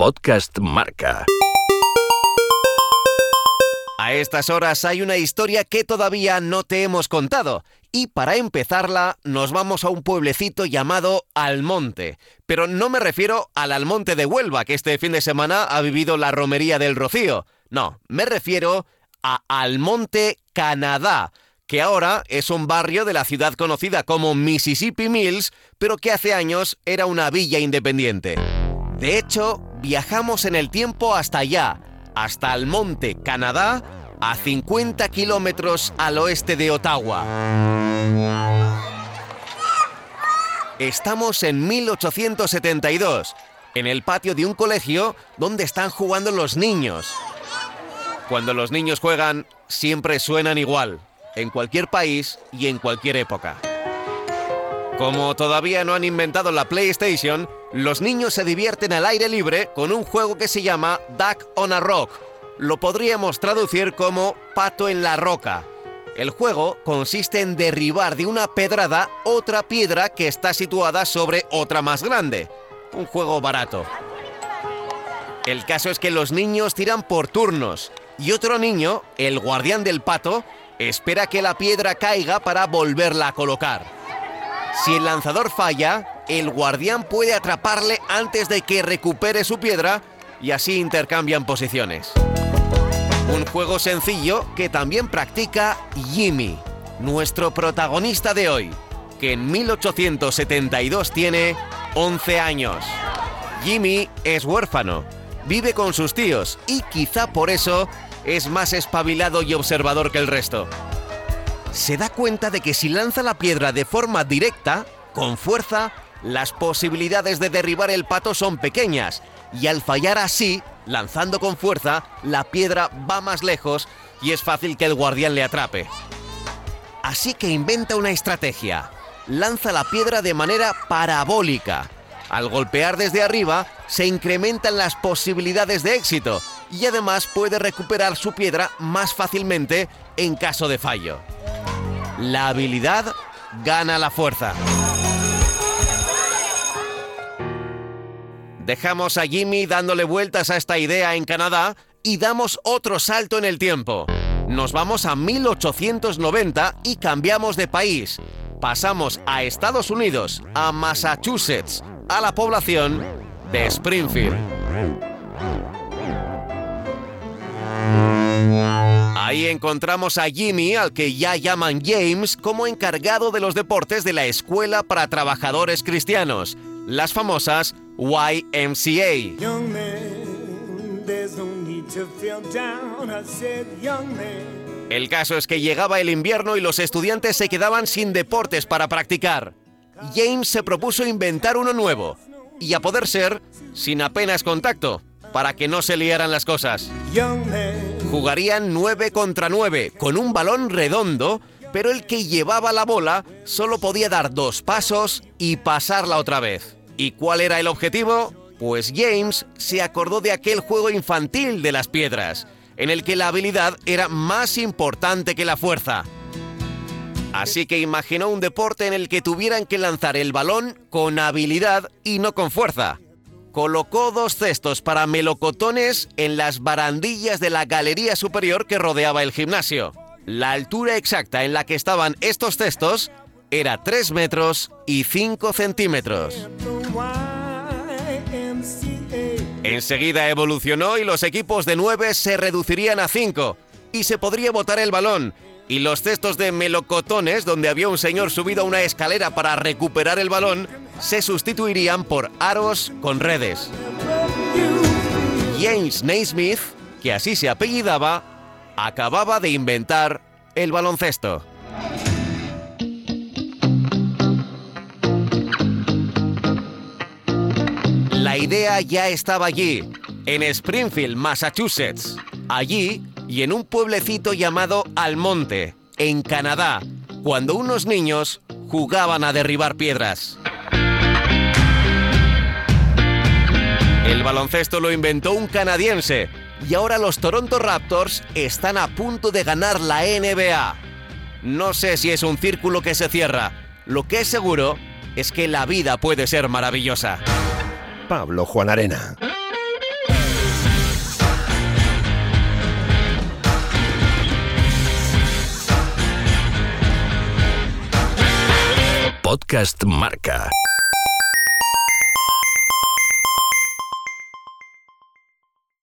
Podcast Marca. A estas horas hay una historia que todavía no te hemos contado. Y para empezarla, nos vamos a un pueblecito llamado Almonte. Pero no me refiero al Almonte de Huelva, que este fin de semana ha vivido la romería del Rocío. No, me refiero a Almonte, Canadá, que ahora es un barrio de la ciudad conocida como Mississippi Mills, pero que hace años era una villa independiente. De hecho, viajamos en el tiempo hasta allá, hasta Almonte, Canadá, a 50 kilómetros al oeste de Ottawa. Estamos en 1872, en el patio de un colegio donde están jugando los niños. Cuando los niños juegan, siempre suenan igual, en cualquier país y en cualquier época. Como todavía no han inventado la PlayStation, los niños se divierten al aire libre con un juego que se llama Duck on a Rock. Lo podríamos traducir como Pato en la Roca. El juego consiste en derribar de una pedrada otra piedra que está situada sobre otra más grande. Un juego barato. El caso es que los niños tiran por turnos y otro niño, el guardián del pato, espera que la piedra caiga para volverla a colocar. Si el lanzador falla, el guardián puede atraparle antes de que recupere su piedra y así intercambian posiciones. Un juego sencillo que también practica Jimmy, nuestro protagonista de hoy, que en 1872 tiene 11 años. Jimmy es huérfano, vive con sus tíos y quizá por eso es más espabilado y observador que el resto se da cuenta de que si lanza la piedra de forma directa, con fuerza, las posibilidades de derribar el pato son pequeñas, y al fallar así, lanzando con fuerza, la piedra va más lejos y es fácil que el guardián le atrape. Así que inventa una estrategia. Lanza la piedra de manera parabólica. Al golpear desde arriba, se incrementan las posibilidades de éxito y además puede recuperar su piedra más fácilmente en caso de fallo. La habilidad gana la fuerza. Dejamos a Jimmy dándole vueltas a esta idea en Canadá y damos otro salto en el tiempo. Nos vamos a 1890 y cambiamos de país. Pasamos a Estados Unidos, a Massachusetts, a la población de Springfield. Ahí encontramos a Jimmy, al que ya llaman James, como encargado de los deportes de la Escuela para Trabajadores Cristianos, las famosas YMCA. El caso es que llegaba el invierno y los estudiantes se quedaban sin deportes para practicar. James se propuso inventar uno nuevo, y a poder ser, sin apenas contacto, para que no se liaran las cosas. Jugarían 9 contra 9 con un balón redondo, pero el que llevaba la bola solo podía dar dos pasos y pasarla otra vez. ¿Y cuál era el objetivo? Pues James se acordó de aquel juego infantil de las piedras, en el que la habilidad era más importante que la fuerza. Así que imaginó un deporte en el que tuvieran que lanzar el balón con habilidad y no con fuerza colocó dos cestos para melocotones en las barandillas de la galería superior que rodeaba el gimnasio. La altura exacta en la que estaban estos cestos era 3 metros y 5 centímetros. Enseguida evolucionó y los equipos de 9 se reducirían a 5 y se podría botar el balón. Y los cestos de melocotones, donde había un señor subido a una escalera para recuperar el balón, se sustituirían por aros con redes. James Naismith, que así se apellidaba, acababa de inventar el baloncesto. La idea ya estaba allí, en Springfield, Massachusetts. Allí y en un pueblecito llamado Almonte, en Canadá, cuando unos niños jugaban a derribar piedras. El baloncesto lo inventó un canadiense y ahora los Toronto Raptors están a punto de ganar la NBA. No sé si es un círculo que se cierra. Lo que es seguro es que la vida puede ser maravillosa. Pablo Juan Arena. Podcast Marca.